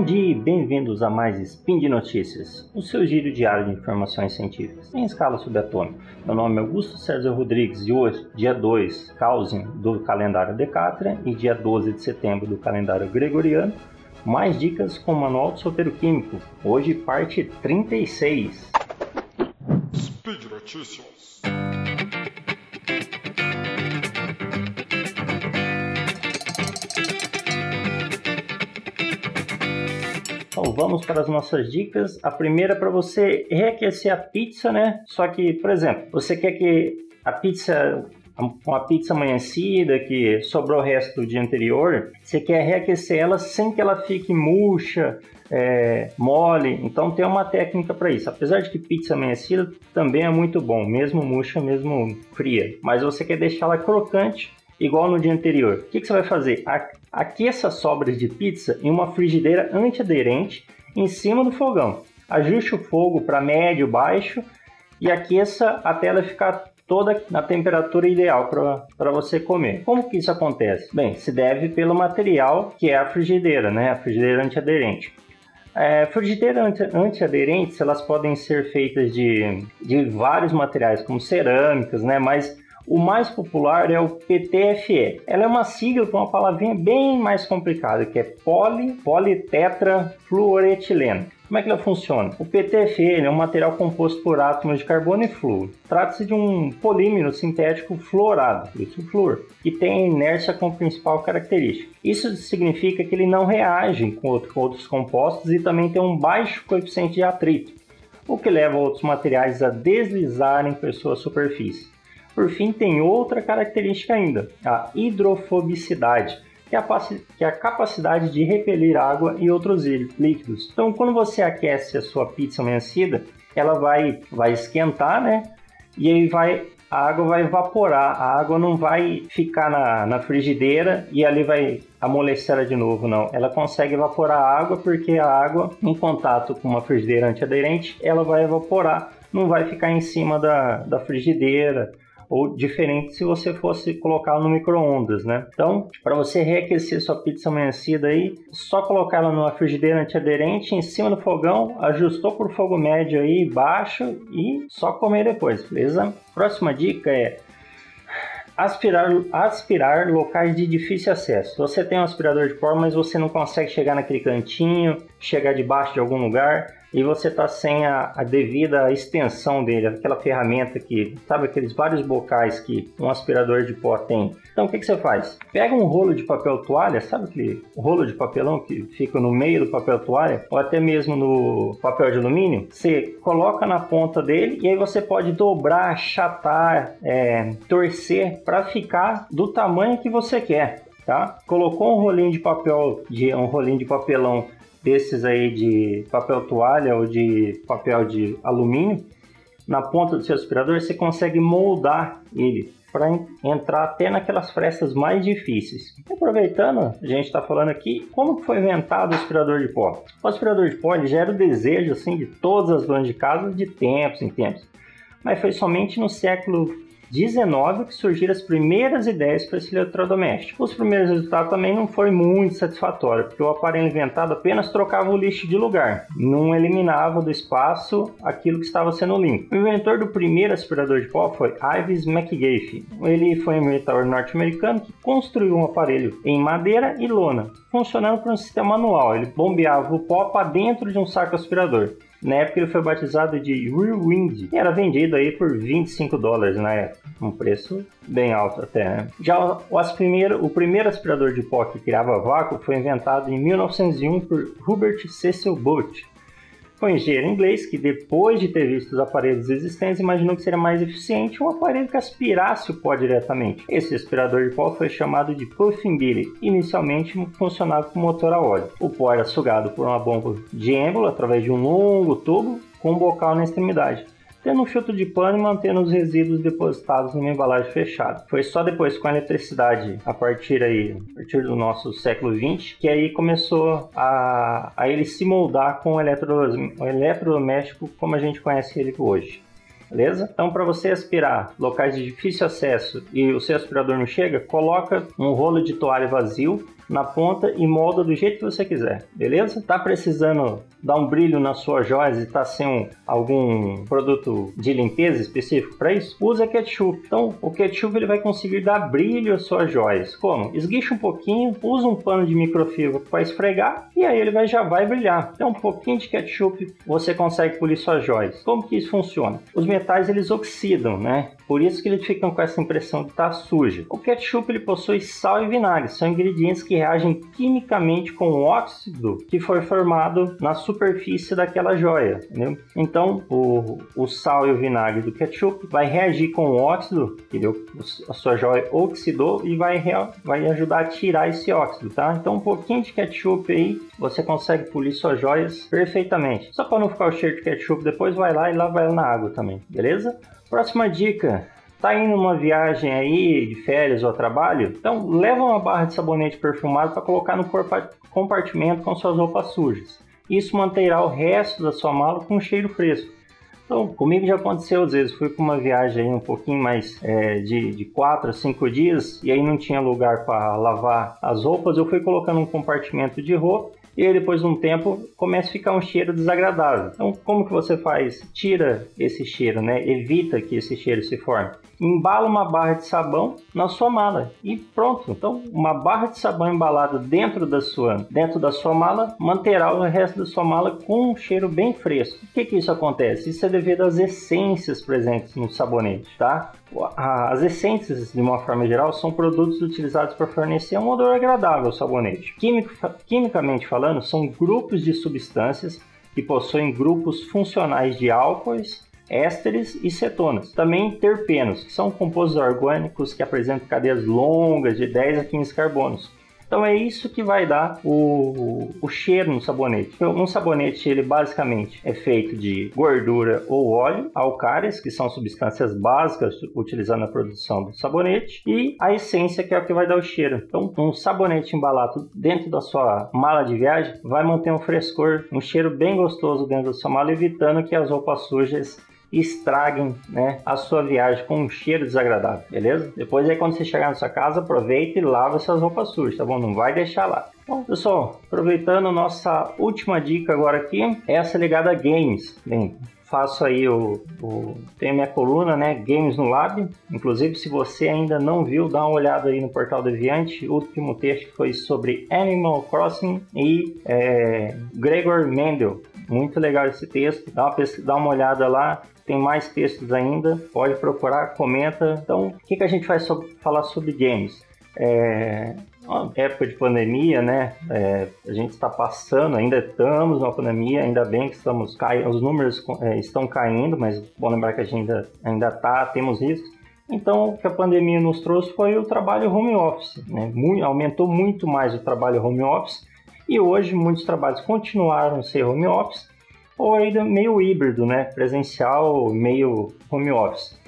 Bom dia e bem-vindos a mais Spin de Notícias, o seu giro diário de informações científicas em escala subatômica. Meu nome é Augusto César Rodrigues e hoje, dia 2, Causim, do calendário Decatria e dia 12 de setembro do calendário Gregoriano, mais dicas com o Manual de Solteiro Químico, hoje parte 36. Speed Notícias. Então vamos para as nossas dicas. A primeira é para você reaquecer a pizza, né? Só que, por exemplo, você quer que a pizza uma pizza amanhecida que sobrou o resto do dia anterior, você quer reaquecer ela sem que ela fique murcha, é, mole. Então tem uma técnica para isso. Apesar de que pizza amanhecida também é muito bom, mesmo murcha, mesmo fria. Mas você quer deixá-la crocante igual no dia anterior. O que, que você vai fazer? Aqueça sobras de pizza em uma frigideira antiaderente em cima do fogão. Ajuste o fogo para médio, baixo e aqueça até ela ficar toda na temperatura ideal para você comer. Como que isso acontece? Bem, se deve pelo material que é a frigideira, né? A frigideira antiaderente. É, frigideiras antiaderentes elas podem ser feitas de, de vários materiais, como cerâmicas, né? Mas o mais popular é o PTFE. Ela é uma sigla com uma palavrinha bem mais complicada, que é poli, politetrafluoretileno. Como é que ela funciona? O PTFE é um material composto por átomos de carbono e flúor. Trata-se de um polímero sintético fluorado, isso flúor, que tem inércia como principal característica. Isso significa que ele não reage com outros compostos e também tem um baixo coeficiente de atrito, o que leva outros materiais a deslizarem por sua superfície. Por fim, tem outra característica ainda, a hidrofobicidade, que é a, é capacidade de repelir água e outros líquidos. Então, quando você aquece a sua pizza amanhecida, ela vai, vai esquentar, né? E aí vai a água vai evaporar, a água não vai ficar na, na frigideira e ali vai amolecer ela de novo, não. Ela consegue evaporar a água porque a água, em contato com uma frigideira antiaderente, ela vai evaporar, não vai ficar em cima da, da frigideira ou diferente se você fosse colocar no micro-ondas, né? Então, para você reaquecer sua pizza amanhecida aí, só colocar ela numa frigideira antiaderente em cima do fogão, ajustou por fogo médio aí, baixo e só comer depois, beleza? Próxima dica é aspirar, aspirar locais de difícil acesso. Você tem um aspirador de pó, mas você não consegue chegar naquele cantinho, chegar debaixo de algum lugar e você está sem a, a, devida extensão dele, aquela ferramenta que, sabe, aqueles vários bocais que um aspirador de pó tem. Então o que, que você faz? Pega um rolo de papel toalha, sabe aquele rolo de papelão que fica no meio do papel toalha, ou até mesmo no papel de alumínio, você coloca na ponta dele e aí você pode dobrar, achatar, é, torcer para ficar do tamanho que você quer. Tá? Colocou um rolinho de papel, de um rolinho de papelão desses aí de papel toalha ou de papel de alumínio na ponta do seu aspirador, você consegue moldar ele para entrar até naquelas frestas mais difíceis. Aproveitando, a gente está falando aqui como foi inventado o aspirador de pó. O aspirador de pó já era o desejo assim de todas as donas de casa de tempos em tempos, mas foi somente no século 19 que surgiram as primeiras ideias para esse eletrodoméstico. Os primeiros resultados também não foram muito satisfatórios, porque o aparelho inventado apenas trocava o lixo de lugar, não eliminava do espaço aquilo que estava sendo limpo. O inventor do primeiro aspirador de pó foi Ives McGaffey. Ele foi um inventor norte-americano que construiu um aparelho em madeira e lona, funcionando por um sistema manual. Ele bombeava o pó para dentro de um saco aspirador. Na época ele foi batizado de Whirlwind e era vendido aí por 25 dólares na época, um preço bem alto até. Né? Já o, primeiro, o primeiro aspirador de pó que criava vácuo foi inventado em 1901 por Hubert Cecil Booth foi um engenheiro inglês que, depois de ter visto os aparelhos existentes, imaginou que seria mais eficiente um aparelho que aspirasse o pó diretamente. Esse aspirador de pó foi chamado de Puffing Billy. Inicialmente funcionava com motor a óleo. O pó era sugado por uma bomba de êmbolo através de um longo tubo com um bocal na extremidade tendo um filtro de pano e mantendo os resíduos depositados numa embalagem fechada. Foi só depois com a eletricidade, a partir aí, a partir do nosso século 20, que aí começou a, a ele se moldar com o, eletro, o eletrodoméstico como a gente conhece ele hoje. Beleza? Então, para você aspirar locais de difícil acesso e o seu aspirador não chega, coloca um rolo de toalha vazio na ponta e molda do jeito que você quiser, beleza? Tá precisando dar um brilho nas suas joias e tá sem um, algum produto de limpeza específico para isso? Usa ketchup. Então, o ketchup ele vai conseguir dar brilho às suas joias. Como? Esguicha um pouquinho, usa um pano de microfibra para esfregar e aí ele vai, já vai brilhar. Então, um pouquinho de ketchup você consegue polir suas joias. Como que isso funciona? Os metais eles oxidam, né? Por isso que eles ficam com essa impressão de estar tá suja. O ketchup ele possui sal e vinagre, são ingredientes que reagem quimicamente com o óxido que foi formado na superfície daquela joia. Entendeu? Então, o, o sal e o vinagre do ketchup vai reagir com o óxido, entendeu? a sua joia oxidou e vai, vai ajudar a tirar esse óxido, tá? Então, um pouquinho de ketchup aí, você consegue polir suas joias perfeitamente. Só para não ficar o cheiro de ketchup, depois vai lá e lava ela na água também, beleza? Próxima dica, Tá indo numa viagem aí de férias ou trabalho? Então leva uma barra de sabonete perfumado para colocar no compartimento com suas roupas sujas. Isso manterá o resto da sua mala com um cheiro fresco. Então, comigo já aconteceu às vezes, fui para uma viagem um pouquinho mais é, de, de 4 a 5 dias e aí não tinha lugar para lavar as roupas, eu fui colocando um compartimento de roupa e aí depois de um tempo começa a ficar um cheiro desagradável. Então, como que você faz? Tira esse cheiro, né? Evita que esse cheiro se forme. Embala uma barra de sabão na sua mala e pronto. Então, uma barra de sabão embalada dentro da sua, dentro da sua mala manterá o resto da sua mala com um cheiro bem fresco. Por que que isso acontece? Isso é devido às essências presentes no sabonete, tá? As essências, de uma forma geral, são produtos utilizados para fornecer um odor agradável ao sabonete. Químico, quimicamente falando, são grupos de substâncias que possuem grupos funcionais de álcoois, ésteres e cetonas. Também terpenos, que são compostos orgânicos que apresentam cadeias longas de 10 a 15 carbonos, então é isso que vai dar o, o cheiro no sabonete. Então, um sabonete, ele basicamente é feito de gordura ou óleo, alcárias, que são substâncias básicas utilizadas na produção do sabonete, e a essência, que é o que vai dar o cheiro. Então, um sabonete embalado dentro da sua mala de viagem vai manter um frescor, um cheiro bem gostoso dentro da sua mala, evitando que as roupas sujas estraguem né, a sua viagem com um cheiro desagradável, beleza? Depois aí quando você chegar na sua casa, aproveita e lava essas roupas sujas, tá bom? Não vai deixar lá. Bom, pessoal, aproveitando nossa última dica agora aqui, essa ligada a games. Bem, faço aí o, o tenho minha coluna, né, Games no Lab. Inclusive, se você ainda não viu, dá uma olhada aí no portal Deviante. O último texto foi sobre Animal Crossing e é, Gregor Mendel. Muito legal esse texto. Dá uma, dá uma olhada lá tem mais textos ainda, pode procurar, comenta. Então, o que, que a gente vai so falar sobre games? É, época de pandemia, né? É, a gente está passando, ainda estamos na pandemia, ainda bem que estamos caindo, os números é, estão caindo, mas bom lembrar que a gente ainda, ainda tá, temos riscos. Então, o que a pandemia nos trouxe foi o trabalho home office, né? Muito, aumentou muito mais o trabalho home office e hoje muitos trabalhos continuaram a ser home office ou ainda meio híbrido, né? Presencial, meio home office.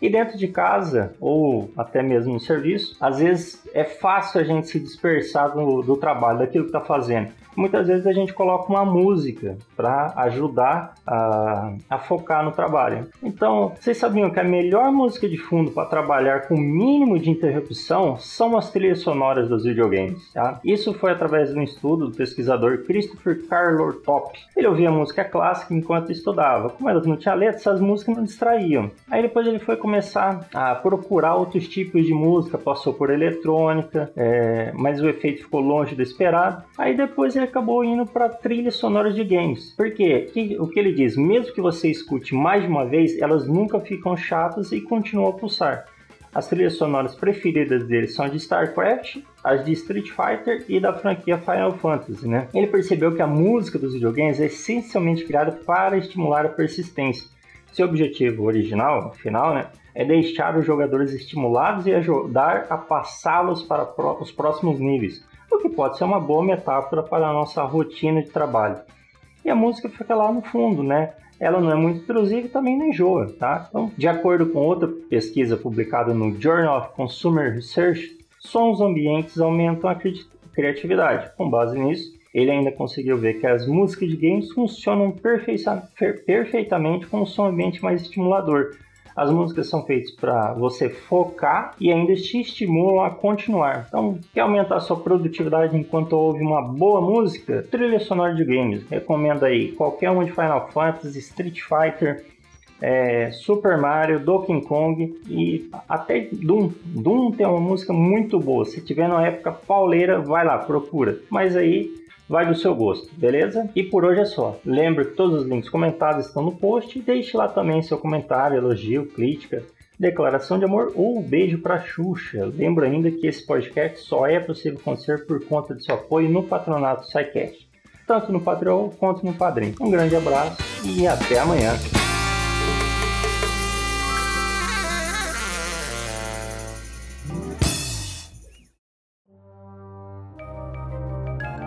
E dentro de casa, ou até mesmo no serviço, às vezes é fácil a gente se dispersar do, do trabalho, daquilo que está fazendo muitas vezes a gente coloca uma música para ajudar a, a, focar no trabalho. Então, vocês sabiam que a melhor música de fundo para trabalhar com o mínimo de interrupção são as trilhas sonoras dos videogames. Tá? Isso foi através de um estudo do pesquisador Christopher Carlor Top. Ele ouvia música clássica enquanto estudava. Como elas não tinham letra, essas músicas não distraíam. Aí depois ele foi começar a procurar outros tipos de música, passou por eletrônica, é, mas o efeito ficou longe do esperado. Aí depois ele acabou indo para trilhas sonoras de games. Porque o que ele diz, mesmo que você escute mais de uma vez, elas nunca ficam chatas e continuam a pulsar. As trilhas sonoras preferidas dele são de StarCraft, as de Street Fighter e da franquia Final Fantasy, né? Ele percebeu que a música dos videogames é essencialmente criada para estimular a persistência. Seu objetivo original, final, né, é deixar os jogadores estimulados e ajudar a passá-los para os próximos níveis, que pode ser uma boa metáfora para a nossa rotina de trabalho. E a música fica lá no fundo, né? Ela não é muito intrusiva e também não enjoa, tá? Então, de acordo com outra pesquisa publicada no Journal of Consumer Research, sons ambientes aumentam a cri criatividade. Com base nisso, ele ainda conseguiu ver que as músicas de games funcionam perfeitamente com um som ambiente mais estimulador, As músicas são feitas para você focar e ainda te estimulam a continuar. Então, quer aumentar sua produtividade enquanto ouve uma boa música? Trilha sonora de games. Recomendo aí qualquer um de Final Fantasy, Street Fighter, é, Super Mario, Donkey Kong e até Doom. Doom tem uma música muito boa. Se tiver na época pauleira, vai lá, procura. Mas aí vai do seu gosto, beleza? E por hoje é só. Lembre que todos os links comentados estão no post e deixe lá também seu comentário, elogio, crítica, declaração de amor ou beijo para Xuxa. Lembro ainda que esse podcast só é possível acontecer por conta de seu apoio no patronato SciCast, tanto no Patreon quanto no Padrim. Um grande abraço e até amanhã.